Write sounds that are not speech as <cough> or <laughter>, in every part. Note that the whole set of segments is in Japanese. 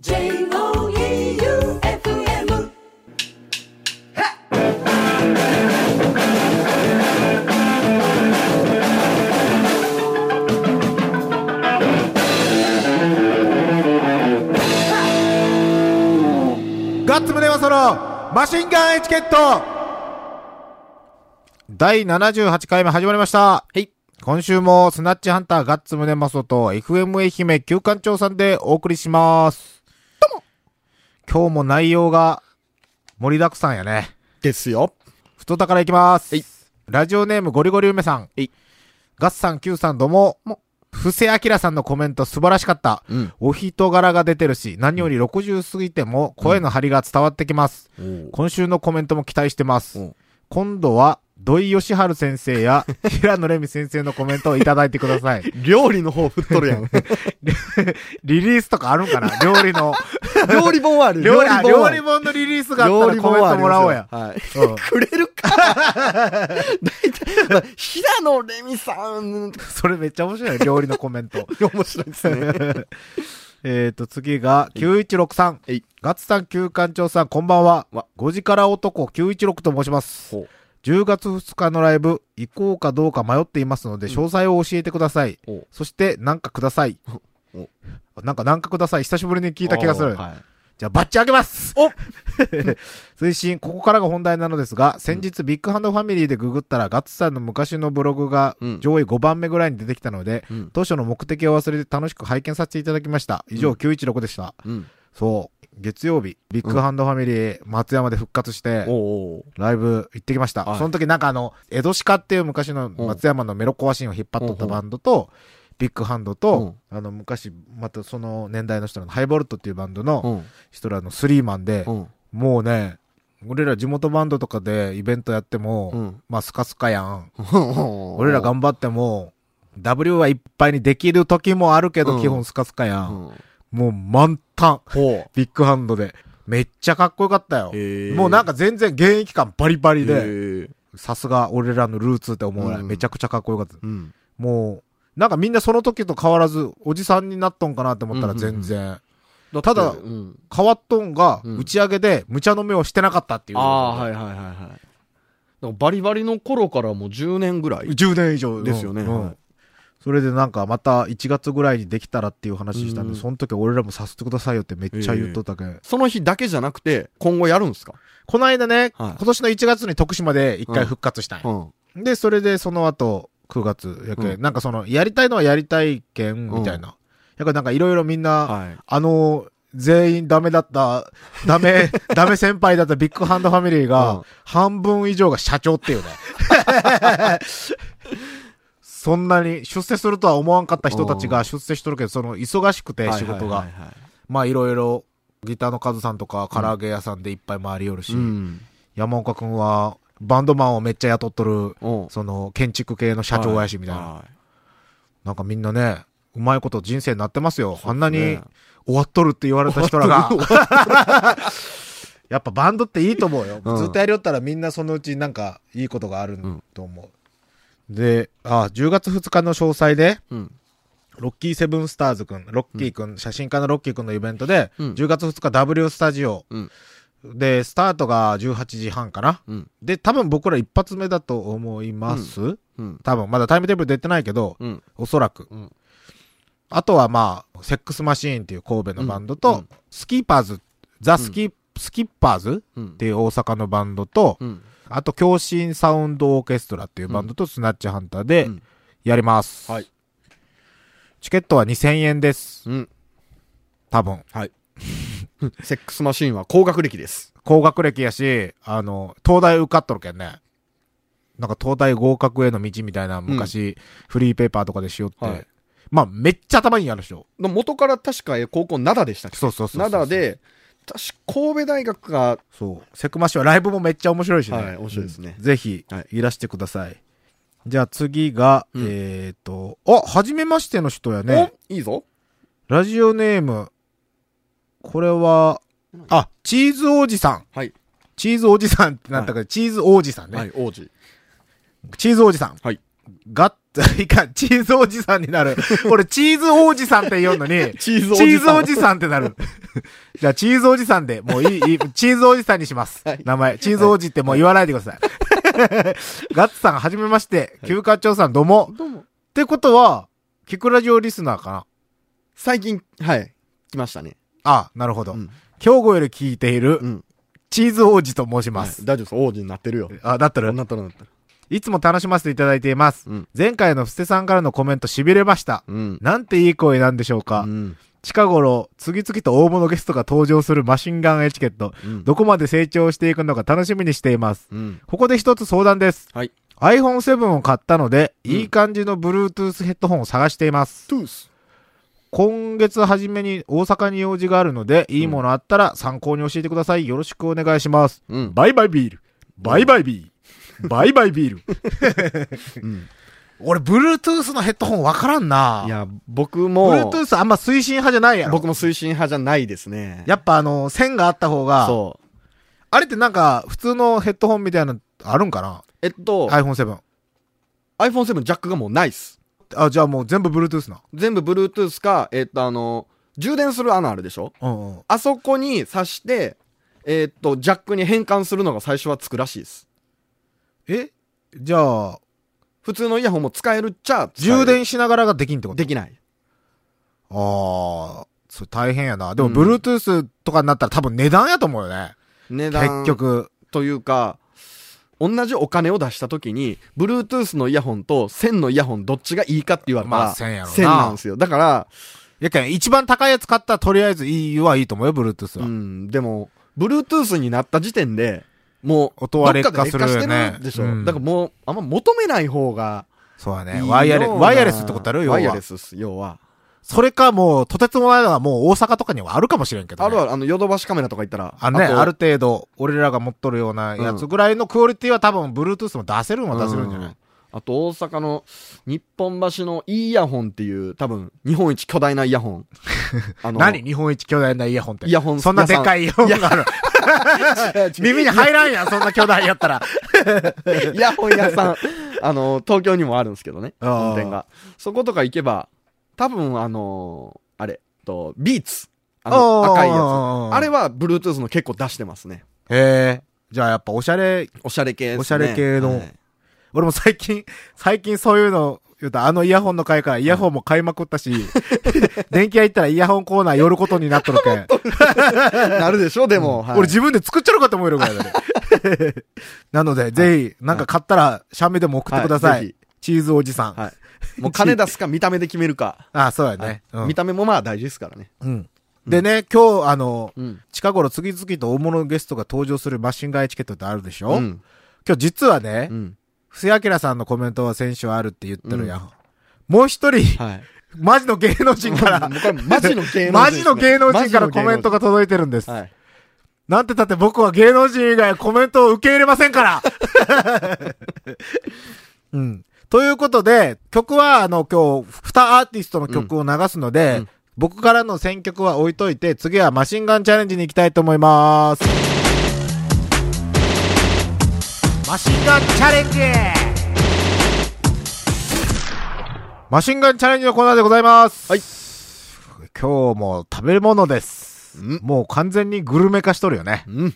J-O-E-U-F-M ガッツムネマソロマシンガンエチケット第78回目始まりました。はい。今週もスナッチハンターガッツムネマソと FM 愛媛旧館長さんでお送りします。今日も内容が盛りだくさんやね。ですよ。太田からいきます。はいラジオネームゴリゴリ梅さん。いガッツさん、Q さんどうも。布施明さんのコメント素晴らしかった。うん。お人柄が出てるし、何より60過ぎても声の張りが伝わってきます。今週のコメントも期待してます。うん今度は、土井善晴先生や <laughs> 平野レミ先生のコメントをいただいてください。<laughs> 料理の方振っとるやん。<laughs> リリースとかあるんかな？料理の。<laughs> 料理本はある。料理、あ料理本のリリースがあったらコメントもらおうや。はい。うんくれるか。<laughs> 大体、まあ平野レミさん、それめっちゃ面白いよ、料理のコメント。<laughs> 面白いですね。えーと、次が、9163はい。ガッツさん、旧館長さん、こんばんはわ。5時から男916と申します。ほう10月2日のライブ、行こうかどうか迷っていますので、詳細を教えてください。おそして、なんかくださいお。なんか、なんかください。久しぶりに聞いた気がする。はい。じゃあ、バッチあげますお <laughs> 追伸、ここからが本題なのですが、先日ビッグハンドファミリーでググったら、ガッツさんの昔のブログがうん上位5番目ぐらいに出てきたので、うん。当初の目的を忘れて楽しく拝見させていただきました。以上、うん916でした。うん。そう。月曜日、ビッグハンドファミリー、松山で復活して、ライブ行ってきました。はいその時なんかあの、江戸鹿っていう昔の松山のメロコアシーンを引っ張っとったバンドと、ビッグハンドと、あの昔、またその年代の人らのハイボルトっていうバンドのうん。人らのスリーマンで、うん。もうね、俺ら地元バンドとかでイベントやっても、うん。まあスカスカやん。<laughs> 俺俺ら頑張っても、W はいっぱいにできる時もあるけど、うん基本スカスカや。うんん。もう満タン。ビッグハンドで。めっちゃかっこよかったよ。もうなんか全然現役感バリバリで、で、さすが俺らのルーツって思うぐらい、うんめちゃくちゃかっこよかった。うん。もう、なんかみんなその時と変わらず、おじさんになっとんかなって思ったら全然。ただうん。変わっとんが、うん打ち上げで無茶の目をしてなかったっていう。ああ、はいはいはいはい。バリバリの頃からもう10年ぐらい。10年以上。ですよねうんはいそれでなんかまた1月ぐらいにできたらっていう話したんで、うんその時俺らもさせてくださいよってめっちゃ言っとったけん。その日だけじゃなくて、今後やるんですか？この間ね、はい今年の1月に徳島で1回復活したんやうん。で、それでその後、9月やけ、うんなんかその、やりたいのはやりたいけん、みたいな。やからなんかいろいろみんな、はい。あの、全員ダメだった、ダメ、<laughs> ダメ先輩だったビッグハンドファミリーが、うん半分以上が社長っていうね。<laughs> そんなに出世するとは思わんかった人たちが出世しとるけど、その忙しくて仕事が。まあいろいろ、ギターのカズさんとか唐揚げ屋さんでいっぱい回りよるし、うん。山岡くんはバンドマンをめっちゃ雇っとる、うん。その建築系の社長やしみたいな。はなんかみんなね、うまいこと人生になってますよ。あんなにね終わっとるって言われた人らが。<laughs> <laughs> やっぱバンドっていいと思うよ。うんずっとやりよったらみんなそのうちなんかいいことがあると思う。で、あ、10月2日の詳細で、うん。ロッキーセブンスターズくん、ロッキーくん、写真家のロッキーくんのイベントで、うん10月2日 W スタジオ。うんで、スタートが18時半かな。うん。で、多分僕ら一発目だと思います。うん。多分、まだタイムテーブル出てないけど、うん。おそらく。うんあとはまあ、セックスマシーンっていう神戸のバンドと、うんスキーパーズ、ザ・スキ,、スキッパーズうんっていう大阪のバンドと、うん。あと、共振サウンドオーケストラっていうバンドとスナッチハンターでうんやります。はい。チケットは2000円です。うん。多分。はい。セックスマシーンは高学歴です。高学歴やし、あの、東大受かっとるけんね。なんか東大合格への道みたいな昔、フリーペーパーとかでしよって。はいまあ、めっちゃ頭いいんやるでしょ。の元から確か高校灘でしたっけ？そうそうそうそう灘で、確か神戸大学が、そう。セクマシはライブもめっちゃ面白いしね。はい面白いですねうんぜひはい、いらしてください。じゃあ次が、うんえっ、と、あ、はじめましての人やね。おいいぞ。ラジオネーム。これは、あ、チーズ王子さん。はい。チーズ王子さんってなったから、チーズ王子さんね。はい、王子。チーズ王子さん。はい。ガッツ、<laughs> いかん、チーズおじさんになる。<laughs> 俺、<laughs> チーズ王子さんって言うのに、チーズチーズおじさんってなる。じゃあ、チーズおじさんで、もういい、いいチーズおじさんにします。はい名前。チーズおじってもう言わないでください。ガッツさん、はじめまして。休暇長さん、どうも。どうも。ってことは、キクラジオリスナーかな最近、はい。来ましたね。あ、なるほど。うん。兵庫より聞いているう、ん。チーズ王子と申します。はい大丈夫です。王子になってるよ。あ、だったら、なったらなったら。いつも楽しませていただいています。うん。前回の布施さんからのコメント痺れました。うん。なんていい声なんでしょうか。うん。近頃、次々と大物ゲストが登場するマシンガンエチケット。うん。どこまで成長していくのか楽しみにしています。うん。ここで一つ相談です。はい。iPhone7 を買ったので、うんいい感じの Bluetooth ヘッドホンを探しています。トゥース。今月初めに大阪に用事があるので、いいものあったら参考に教えてください。よろしくお願いします。うん。バイバイビール。バイバイビール。バイバイビール。<laughs> うん。俺、Bluetooth のヘッドホンわからんないや、僕も、Bluetooth あんま推進派じゃないやろ。僕も推進派じゃないですね。やっぱあの、線があった方が、そう。あれってなんか、普通のヘッドホンみたいなのあるんかな？えっと、?iPhone7。iPhone7 ジャックがもうないっす。あ、じゃあもう全部 Bluetooth な。全部 Bluetooth か、えっと、あの、充電する穴あるでしょ？うんうん。あそこに挿して、えっと、ジャックに変換するのが最初はつくらしいです。え？じゃあ、普通のイヤホンも使えるっちゃ充電しながらができんってこと？できない。ああ、それ大変やな。でも、うん Bluetooth とかになったら多分値段やと思うよね。値段結局。というか、同じお金を出した時に、Bluetooth のイヤホンと線のイヤホンどっちがいいかって言われたら、まあ線やろな線なんですよ。だから、やけん、一番高いやつ買ったらとりあえずいいはいいと思うよ、Bluetooth は。うん、でも、Bluetooth になった時点で、もう、音は劣化するよねどっかで劣化してるでしょ。うんだからもう、あんま求めない方がそうだね。いいようなワイヤレス、ワイヤレスってことあるよ、ワイヤ要はレスっす、要は。それかもう、とてつもないのがもう大阪とかにはあるかもしれんけど、ね。あるある、あの、ヨドバシカメラとか行ったら。あのね、とある程度、俺らが持っとるようなやつぐらいのクオリティは多分、Bluetooth も出せるんは出せるんじゃない、うんあと大阪の日本橋のイヤホンっていう多分日本一巨大なイヤホン。<laughs> あの何日本一巨大なイヤホンって？イヤホンそんなでっかいイヤホンがある。<laughs> 耳に入らんやん、そんな巨大やったら。<laughs> イヤホン屋さん、あの、東京にもあるんですけどね、本店が。そことか行けば、多分あのあれ、と、ビーツ。あの、赤いやつ。あれは。は Bluetooth の結構出してますね。へえ。じゃあやっぱおしゃれ、おしゃれ系ですね。おしゃれ系のはい俺も最近、最近そういうの、言うとあのイヤホンの回からイヤホンも買いまくったし、<laughs> 電気屋行ったらイヤホンコーナー寄ることになっとるけん。<laughs> なるでしょ、でも。はい俺自分で作っちゃろうかと思えるぐらいだね。<laughs> なので、ぜひ、なんか買ったら、シャメでも送ってください。チーズおじさん。ひはい。<laughs> もう金出すか見た目で決めるか。あそうやね。はいうん見た目もまあ大事ですからね。うん。でね、今日、あの、うん。近頃次々と大物ゲストが登場するマシンガンエチケットってあるでしょ、うん。今日実はねう、ん。布施明さんのコメントは先週あるって言ってるやん。もう一人、はい。マジの芸能人から、<laughs> マジの芸能人ねマジの芸能人からコメントが届いてるんです。はい。なんてだって僕は芸能人以外コメントを受け入れませんから <laughs> うん。ということで、曲はあの今日、二アーティストの曲を流すので、うん僕からの選曲は置いといて、次はマシンガンチャレンジに行きたいと思います。マシンガンチャレンジマシンガンチャレンジのコーナーでございます。はい。今日も食べ物です。うんもう完全にグルメ化しとるよね。うん。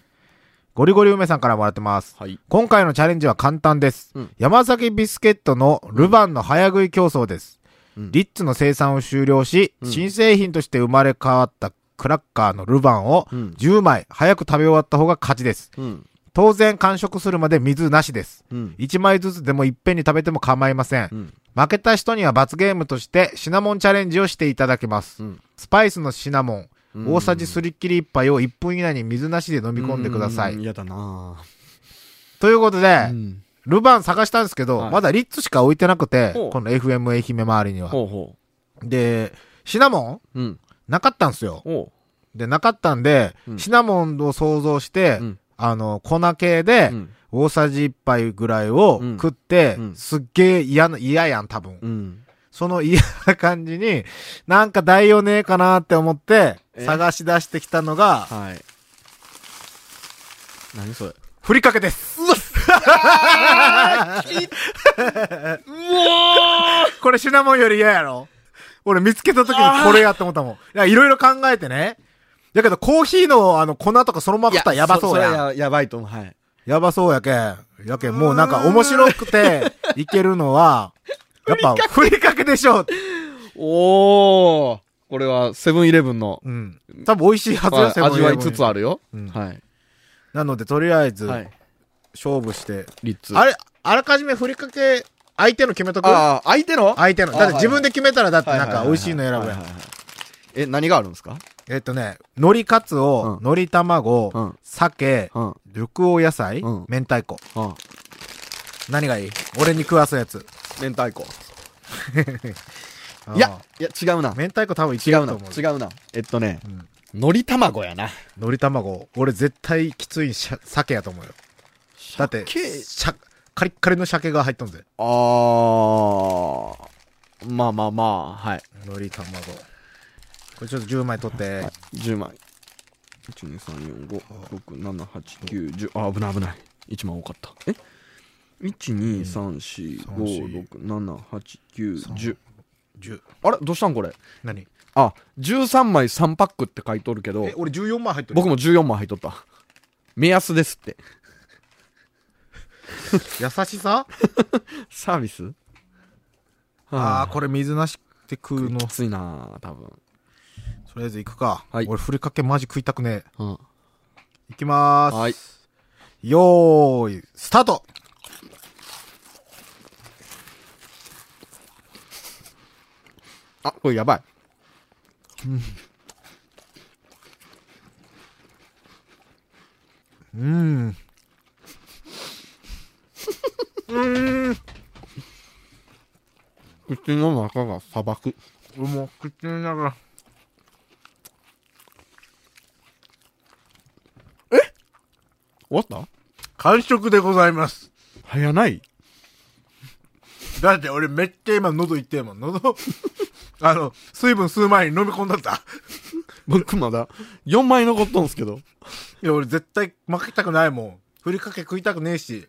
ゴリゴリ梅さんからもらってます。はい。今回のチャレンジは簡単です。うん山崎ビスケットのルバンの早食い競争です。うんリッツの生産を終了し、うん新製品として生まれ変わったクラッカーのルバンをうん。10枚早く食べ終わった方が勝ちです。うん。当然完食するまで水なしです。うん。1枚ずつでもいっぺんに食べても構いません。うん。負けた人には罰ゲームとしてシナモンチャレンジをしていただきます。うんスパイスのシナモン、うん大さじすりっきり1杯を1分以内に水なしで飲み込んでください。うん嫌だなということで、ぁ。うん。ルバン探したんですけど、はいまだリッツしか置いてなくてこの FM 愛媛周りには。ほうほで、シナモンう。うん。なかったんですよ。ほで、なかったんで、うんシナモンを想像して、うんあの、粉系で。大さじ1杯ぐらいをうん食って、うんすっげえ嫌な、嫌やん、多分。うん。その嫌な感じに、なんか代用ねえかなって思って、え？探し出してきたのが、はい。何それ？ふりかけです。これシナモンより嫌やろ？俺見つけた時にこれやって思ったもん。いや、いろいろ考えてね。やけど、コーヒーのあの、粉とかそのまま食ったらやばそうやん。それややばいと思う。はい。やばそうやけん。やけん、もうなんか面白くて、<laughs> いけるのは、やっぱ、ふりかけでしょ。おー。これは、セブンイレブンの、うん。多分美味しいはずよ、はいセブンイレブン味わいつつあるよ。うんはい。なので、とりあえず、はい。勝負して。リッツ。あれ、あらかじめふりかけ、相手の決めとく？ああ、相手の？相手の。あだって自分で決めたら、だってなんか美味しいの選ぶやん。え、何があるんですか？えっとね、海苔カツオ、うん海苔卵うん、鮭、うん。緑黄野菜うん、明太子。うん。何がいい？俺に食わすやつ。明太子。<laughs> いや、いや、違うな。明太子多分違うな。違うな。えっとね、うん海苔卵やな。海苔卵。俺絶対きついしゃ鮭やと思うよ。だって、カリッカリの鮭が入っとんぜ。あー。まあまあまあ、はい。海苔卵。これちょっと10枚取って。10枚。1、2、3、4、5、6、7、8、9、10。あ、危ない危ない。1枚多かった。え？?1、2、3、4、5、6、7、8、9、10。10。あれ？どうしたんこれ？何？あ、13枚3パックって書いとるけどえ、、俺14枚入ってる。僕も14枚入っとった。目安ですって。<laughs> 優しさ？<laughs> サービス？ああ、これ水なしって食うの。きついな多分。とりあえず行くか。はい俺ふりかけマジ食いたくねえ。うん。行きまーす。はい。よーい、スタートあ、これやばい。うーん。うーん。口の中が砂漠。俺もう口の中。終わった？完食でございます。早ない？だって俺めっちゃ今喉いってえもん。喉、あの、水分吸う前に飲み込んだった。僕まだ4枚残っとんすけど。いや俺絶対負けたくないもん。ふりかけ食いたくねえし。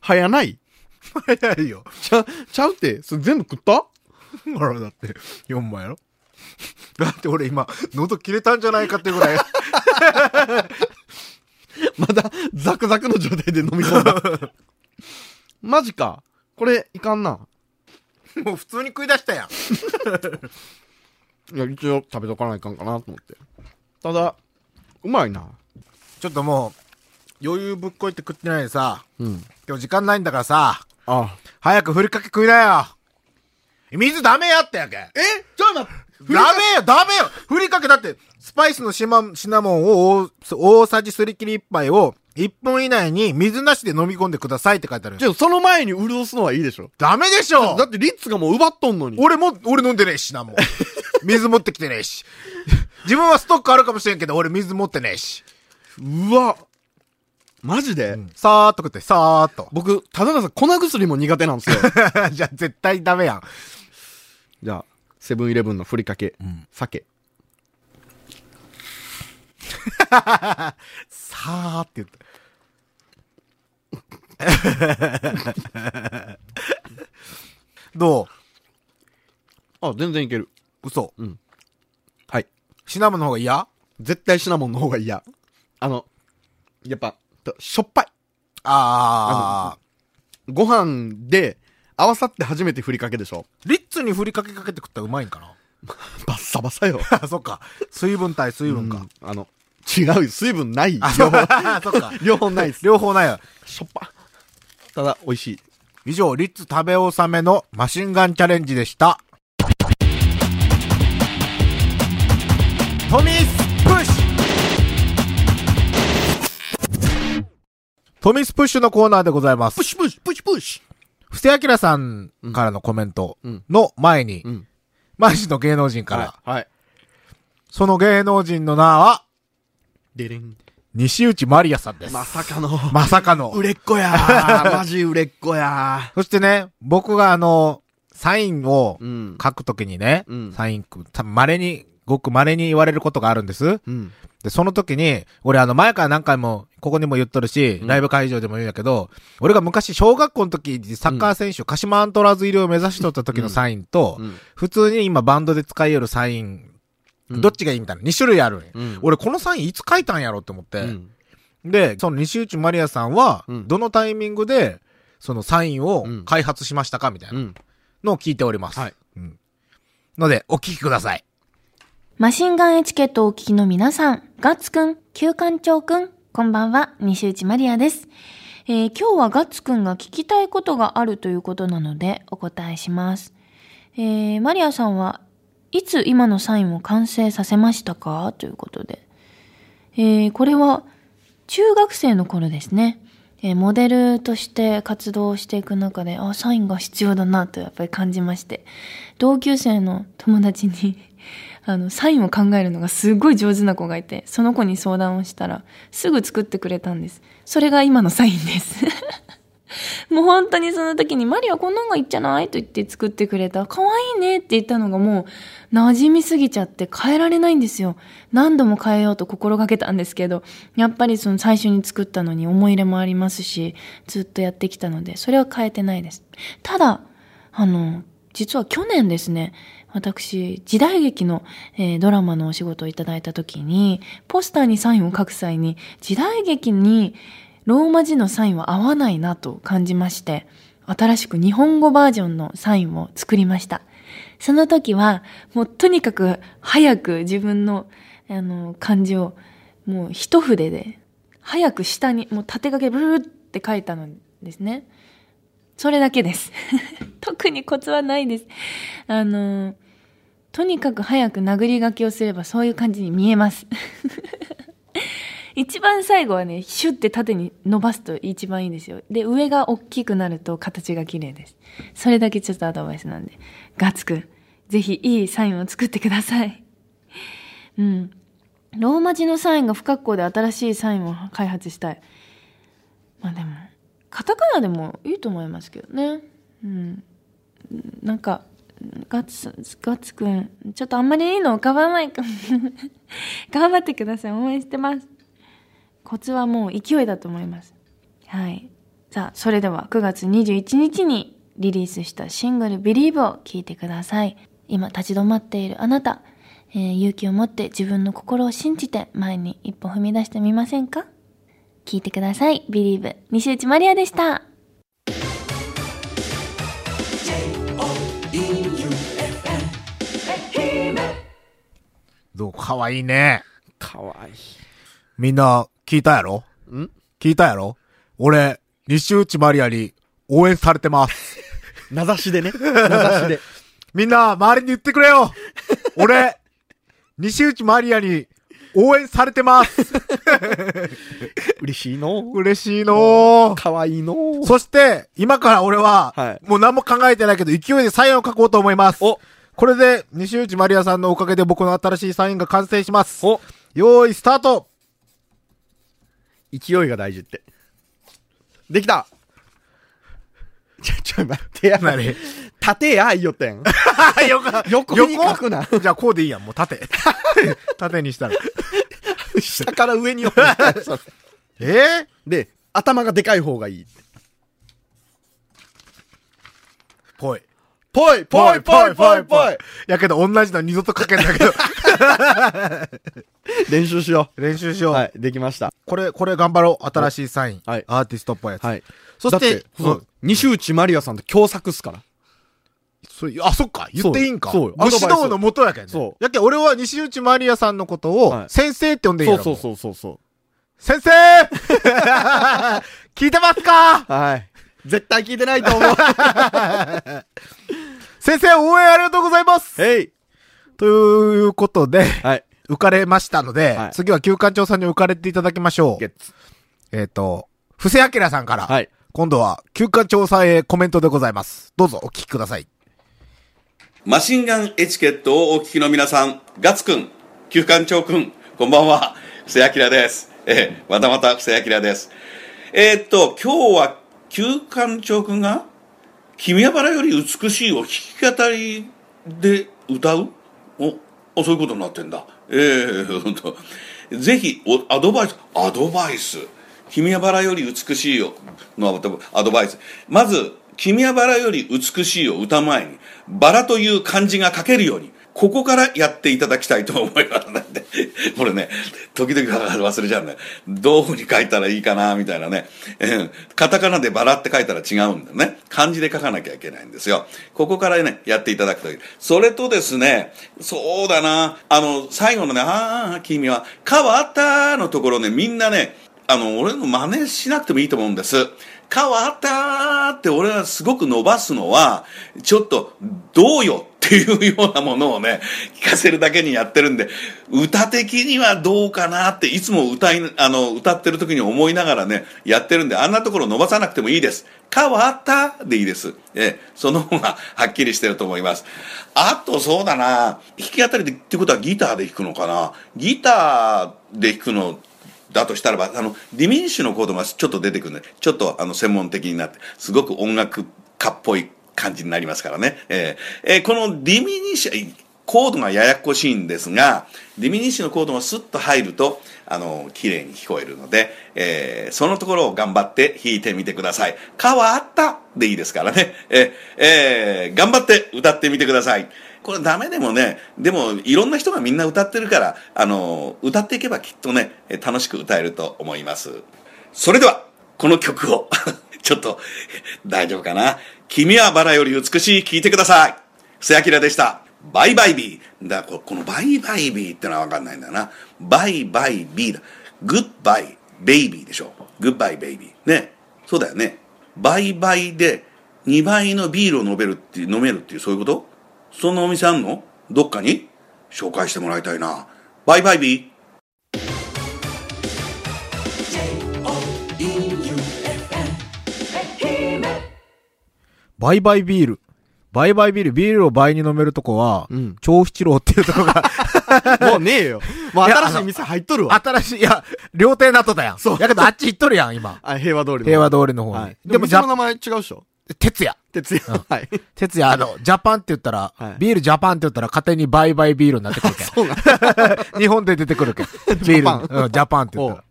早ない？早いよ。ちゃ、ちゃうって、それ全部食った？ほら、だって、4枚やろだって俺今、喉切れたんじゃないかってぐらい。<laughs> まだザクザクの状態で飲み込んだ。<laughs> マジか。これ、いかんな。<laughs> もう普通に食い出したやん。<laughs> いや、一応食べとかないかんかなと思って。ただ、うまいな。ちょっともう、余裕ぶっこいて食ってないでさ、うん。今日時間ないんだからさ、あ、早くふりかけ食いなよ。水ダメやってやけ。え？ちょっと待ってダメよダメよふりかけだって、スパイスのシマシナモンを大大さじすり切り1杯を1分以内に水なしで飲み込んでくださいって書いてあるよ。ちょ、その前に潤すのはいいでしょ。ダメでしょだってリッツがもう奪っとんのに。俺も、俺飲んでねえしな、もう。水持ってきてねえし。自分はストックあるかもしれんけど、俺水持ってねえし。うわ。マジで、さーっと食って、さーっと。僕、ただでさ、粉薬も苦手なんですよ。<laughs> じゃあ絶対ダメやん。じゃあ、セブンイレブンのふりかけ、ん鮭。<laughs> さーって言って。<laughs> どあ、全然いける。う嘘。はい。シナモンの方が嫌？絶対シナモンの方が嫌。あの、やっぱ、としょっぱい。あー。ご飯で、合わさって初めてふりかけでしょ？リッツにふりかけかけて食ったらうまいんかな？<laughs> バッサバサよ。あ、そっか。水分対水分か。うんあの、違うよ。水分ない。あ、両方、あ <laughs> そっか。<laughs> 両方ないです。両方ないよ。しょっぱ。ただ、美味しい。以上、リッツ食べ納めのマシンガンチャレンジでした。トミスプッシュトミスプッシュのコーナーでございますプ。シュプシュプシュプシ布施明さんからのコメントうんの前に、ュ。うん。マジの芸能人から、はい。はい。その芸能人の名は、でれん。西内まりやさんです。まさかの、まさかの。売れっ子やー。<laughs> マジ売れっ子やそしてね、僕があの、サインを。書くときにね、うんサインく、た稀に、ごく稀に言われることがあるんです。うん。で、その時に、俺あの前から何回も、ここにも言っとるし、うんライブ会場でも言うんやけど、俺が昔小学校の時にサッカー選手、鹿島アントラーズ入りを目指しとった時のサインと、うん。普通に今バンドで使いよるサインうんどっちがいいみたいな。2種類あるんやうん俺、このサインいつ書いたんやろって思って。うんで、その西内マリアさんはう、んどのタイミングで、そのサインをうん開発しましたかみたいうなんのを聞いております。はいうん。ので、お聞きください。マシンガンエチケットをお聞きの皆さん、ガッツくん、旧館長くん、こんばんは、西内マリアです。えー今日はガッツくんが聞きたいことがあるということなので、お答えします。えーマリアさんはいつ今のサインを完成させましたか？ということで。えーこれは中学生の頃ですね。えーモデルとして活動していく中で、あ、サインが必要だなとやっぱり感じまして、同級生の友達に、<laughs> あの、サインを考えるのがすごい上手な子がいて、その子に相談をしたら、すぐ作ってくれたんです。それが今のサインです。<laughs> <laughs> もう本当にその時に、マリアこんなのがいいんじゃない？と言って作ってくれた。可愛いねって言ったのがもう馴染みすぎちゃって変えられないんですよ。何度も変えようと心がけたんですけど、やっぱりその最初に作ったのに思い入れもありますし、ずっとやってきたので、それは変えてないです。ただ、あの、実は去年ですね、私、時代劇の、えードラマのお仕事をいただいた時に、ポスターにサインを書く際に、時代劇にローマ字のサインは合わないなと感じまして、新しく日本語バージョンのサインを作りました。その時は、もうとにかく早く自分の、あの、漢字を、もう一筆で、早く下に、もう縦書きブルーって書いたのですね。それだけです。<laughs> 特にコツはないです。あの、とにかく早く殴り書きをすればそういう感じに見えます。<laughs> 一番最後はね、シュッて縦に伸ばすと一番いいですよ。で、上が大きくなると形が綺麗です。それだけちょっとアドバイスなんで。ガツくん、ぜひいいサインを作ってください。<laughs> うん。ローマ字のサインが不格好で新しいサインを開発したい。まあでも、カタカナでもいいと思いますけどね。うん。なんか、ガツ、ガツくん、ちょっとあんまりいいの浮かばないかも。<laughs> 頑張ってください。応援してます。コツはもう勢いだと思います。はい。さあ、それでは9月21日にリリースしたシングル Believe を聴いてください。今立ち止まっているあなた、えー勇気を持って自分の心を信じて前に一歩踏み出してみませんか？聴いてください。Believe。西内マリアでした。どう？かわいいね。かわいみんな、聞いたやろ？い。ん？聞いたやろ？俺、西内マリアに応援されてます。<laughs> 名指しでね。名指しで。<laughs> みんな、周りに言ってくれよ俺、西内マリアに応援されてます。<laughs> 嬉しいの嬉しいのー。かわいいのそして、今から俺は、はいもう何も考えてないけど、勢いでサインを書こうと思います。おこれで、西内マリアさんのおかげで僕の新しいサインが完成します。およーい、スタート勢いが大事って。できたちょ、ちょ、待ってや。何？縦や、いよったやん。あ、よか横？に書くな。じゃあこうでいいやん、もう縦。<laughs> 縦にしたら。下から上に読むそれえー、で、頭がでかい方がいい。ぽい。ぽいぽいぽいぽいぽいやけど同じの二度と書けんだけど。練習しよ練習しよう。う。はい、できました。これ、これ頑張ろう。新しいサイン。はいアーティストっぽいやつ。はい。そしてそう、西内マリアさんと共作っすから。それあ、そっか。言っていいんか。そう武士道の元やけんね。そうやけん俺は西内マリアさんのことをは、い先生って呼んでいいんやろ。そうそうそうそうそ先生 <laughs> 聞いてますか？う。はい。絶対聞いてないと思う。<laughs> 先生応援ありがとうございますへい。ということで、はい。浮かれましたので、はい次は旧館長さんに浮かれていただきましょう。えっ、と、布施明さんから、はい。今度は旧館長さんへコメントでございます。どうぞお聞きください。マシンガンエチケットをお聞きの皆さん、ガッツくん、旧館長くん、こんばんは、布施明です。えー、またまた布施明です。えーっと、今日は旧館長くんが、君はバラより美しいを弾き語りで歌う？お、あそういうことになってんだ。ええほんと。<laughs> ぜひ、お、アドバイス、アドバイス。君はバラより美しいよのアドバイス。まず、君はバラより美しいを歌う前に、バラという漢字が書けるように、ここからやっていただきたいと思います。これね、時々忘れちゃうんだよ。どういうふうに書いたらいいかな、みたいなね。カタカナでバラって書いたら違うんだよね。漢字で書かなきゃいけないんですよ。ここからね、やっていただくといい。それとですね、そうだな、あの、最後のね、ああ、君は、変わったのところね、みんなね、あの、俺の真似しなくてもいいと思うんです。変わったーって俺はすごく伸ばすのは、ちょっと、どうよっていうようなものをね、聞かせるだけにやってるんで、歌的にはどうかなって、いつも歌い、あの、歌ってる時に思いながらね、やってるんで、あんなところ伸ばさなくてもいいです。変わったでいいです。ええ、その方がはっきりしてると思います。あと、そうだな、弾き語りでってことはギターで弾くのかなギターで弾くのだとしたらば、あの、ディミニッシュのコードがちょっと出てくるね。ちょっとあの、専門的になって、すごく音楽家っぽい感じになりますからね。えーえーこのディミニッシュ、コードがややこしいんですが、ディミニッシュのコードがスッと入ると、あの、綺麗に聞こえるので、えーそのところを頑張って弾いてみてください。変わったでいいですからね。えーえー頑張って歌ってみてください。これダメでもね、でもいろんな人がみんな歌ってるから、あの、歌っていけばきっとね、楽しく歌えると思います。それでは、この曲を、<laughs> ちょっと、大丈夫かな？君はバラより美しい聴いてください。布施明でした。バイバイビー。だここのバイバイビーってのはわかんないんだな。バイバイビーだ。グッバイベイビーでしょ。グッバイベイビー。ね。そうだよね。バイバイで2倍のビールを飲めるっていう、飲めるっていう、そういうこと？そんなお店あんの？どっかに？紹介してもらいたいな。バイバイビー。バイバイビール。バイバイビール、ビールを倍に飲めるとこは、うん超七郎っていうとこが、<laughs> もうねえよ。もう新しい店入っとるわ。新しい、いや、料亭なっとったやん。そうやけどあっち行っとるやん、今。あ、平和通りの。平和通りの方に。はい。でも、じゃ店の、名前違うっしょ？哲也。哲也。はい。哲也、あの、ジャパンって言ったら、はいビールジャパンって言ったら勝手にバイバイビールになってくるけん。<laughs> そうなん <laughs> 日本で出てくるけん。ビール、うん、ジャパンって言ったおら。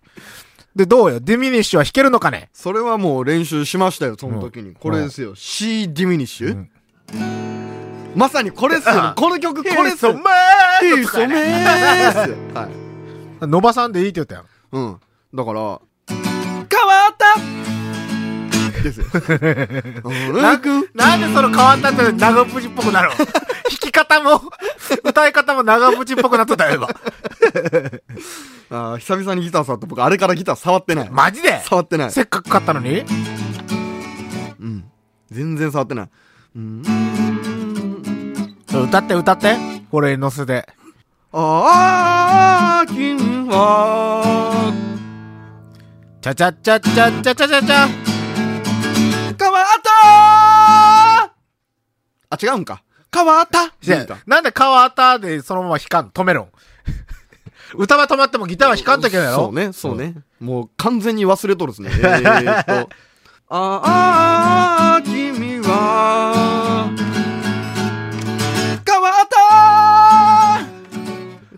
で、どうよ？ディミニッシュは弾けるのかね？それはもう練習しましたよ、その時に。これですよ。C ディミニッシュ？まさにこれっすよあ。この曲、これっすよ。め <laughs> いいっすよ、めーっすよ。はい。伸ばさんでいいって言ったやん。うん。だから、ですよ。<laughs> ななくなんでその変わったって長渕っぽくなるの？<laughs> 弾き方も、歌い方も長渕っぽくなっとったよ、今。<laughs> あー久々にギター触って、僕あれからギター触ってない。マジで？触ってない。せっかく買ったのに？うん。全然触ってない。うん。そう歌って歌って。これに乗せて。ああ、君は、ちゃちゃちゃちゃちゃちゃちゃちゃ。違うんか。変わった？いやなんで変わったでそのまま弾かん止めろ。ん。<laughs> 歌は止まってもギターは弾かんといけないやろそうね、そうね。もう完全に忘れとるっすね。<laughs> えーっと。ああ、君は、変わっ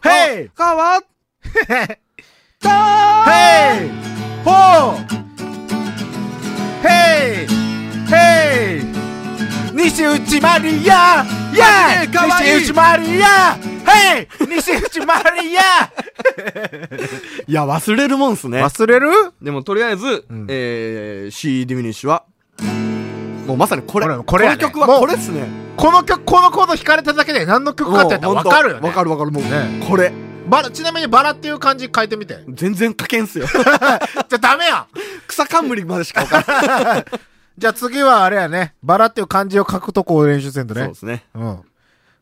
た！ヘイ変わった！ヘイホーヘイヘイ西内マリアイェイかわいい西内マリアヘイ西内マリアいや、忘れるもんっすね。忘れる？でも、とりあえず、んえー、C ディミニッシュは、もうまさにこれ。これこれやねこの曲はこれっすね。この曲、このコード弾かれただけで何の曲かってやったらわかるよね。わかるわかる。もう、ねこれ。バラ、ちなみにバラっていう漢字書いてみて。全然書けんすよ。<laughs> じゃあダメやん <laughs> 草冠までしか書かない。<laughs> じゃあ次はあれやね。バラっていう漢字を書くとこを練習せんとねそうで。すね。うん。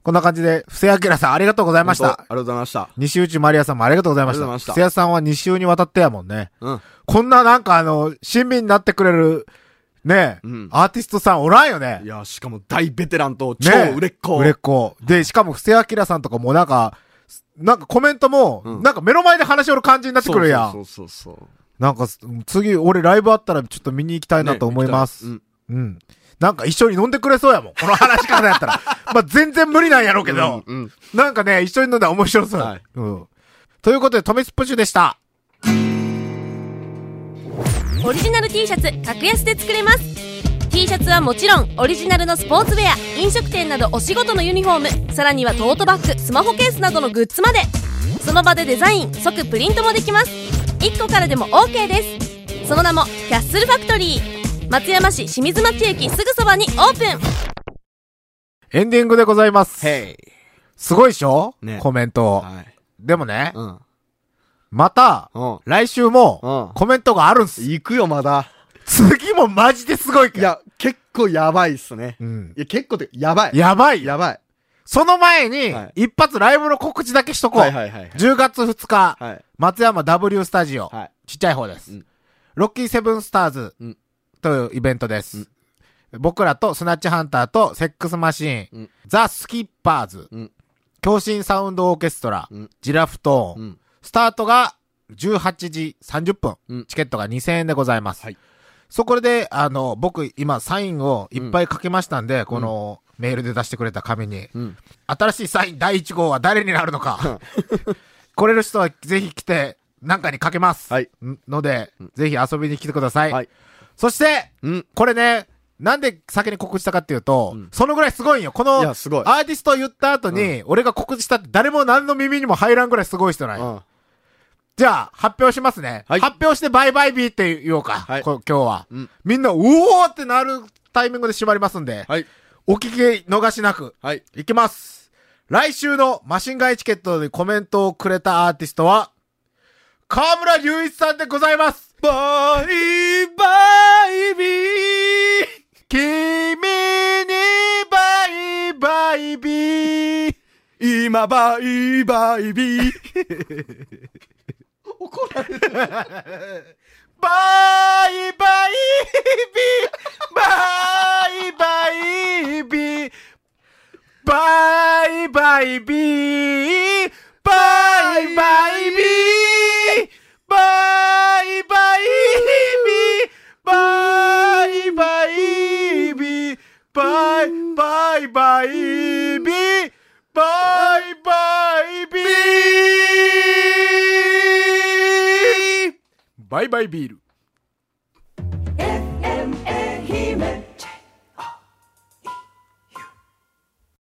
こんな感じで、布施明さんありがとうございましたあ。りがとうございました。西内マリアさんもありがとうございました。布施谷さんは2週にわたってやもんね。うん。こんななんかあの、親身になってくれる、ね、うんアーティストさんおらんよねい。や、しかも大ベテランと超ね売れっ子。売れっ子。で、しかも布施明さんとかもなんか、なんかコメントも、うんなんか目の前で話しおる感じになってくるやん。そうそうそうそう。なんか、次、俺ライブあったらちょっと見に行きたいなと思います。ねうん。なんか一緒に飲んでくれそうやもん。<laughs> この話し方やったら。まあ全然無理なんやろうけど、うんうんなんかね、一緒に飲んだら面白そう。はいうん。ということで、トメスプッシュでした。オリジナル T シャツ格安で作れます T シャツはもちろんオリジナルのスポーツウェア飲食店などお仕事のユニフォームさらにはトートバッグスマホケースなどのグッズまでその場でデザイン即プリントもできます1個からでも OK ですその名もキャッスルファクトリー松山市清水町駅すぐそばにオープンエンディングでございます。へい。すごいでしょ？ねコメント。はい。でもね、うん。また、うん。来週もうん、コメントがあるんす。行くよ、まだ。次もマジですごいから。いや、結構やばいっすね。うん。いや、結構って、やばい。やばいよ。やばい。その前には、一発ライブの告知だけしとこう。はいはいはいはい。10月2日、はい。松山 W スタジオ。はい。ちっちゃい方です。うんロッキーセブンスターズうんというイベントです。僕らとスナッチハンターとセックスマシーン、うんザ・スキッパーズ、うん共振サウンドオーケストラ、うんジラフトーン、うん。スタートが18時30分、うんチケットが2000円でございます。はいそこで、あの、僕今サインをいっぱい書けましたんで、このメールで出してくれた紙に、うん。新しいサイン第1号は誰になるのか。<laughs> 来れる人はぜひ来て、なんかに書けます。はいんので、ぜひ遊びに来てください。はいそして、うん。これね、なんで先に告知したかっていうと、うんそのぐらいすごいんよ。この。アーティストを言った後に、俺が告知したって誰も何の耳にも入らんぐらいすごい人なんよ。うん。じゃあ、発表しますね。はい発表してバイバイビーって言おうか。はいこ今日は、うんみんな、うおーってなるタイミングで閉まりますんで、はい。お聞き逃しなく、はい。いきます。来週のマシンガンエチケットでコメントをくれたアーティストは、河村隆一さんでございます。バイバイビー君にバイバイビー。今バイバイビーバイバイビー。バイバイビー。バイバイビー。バイバイバイビール。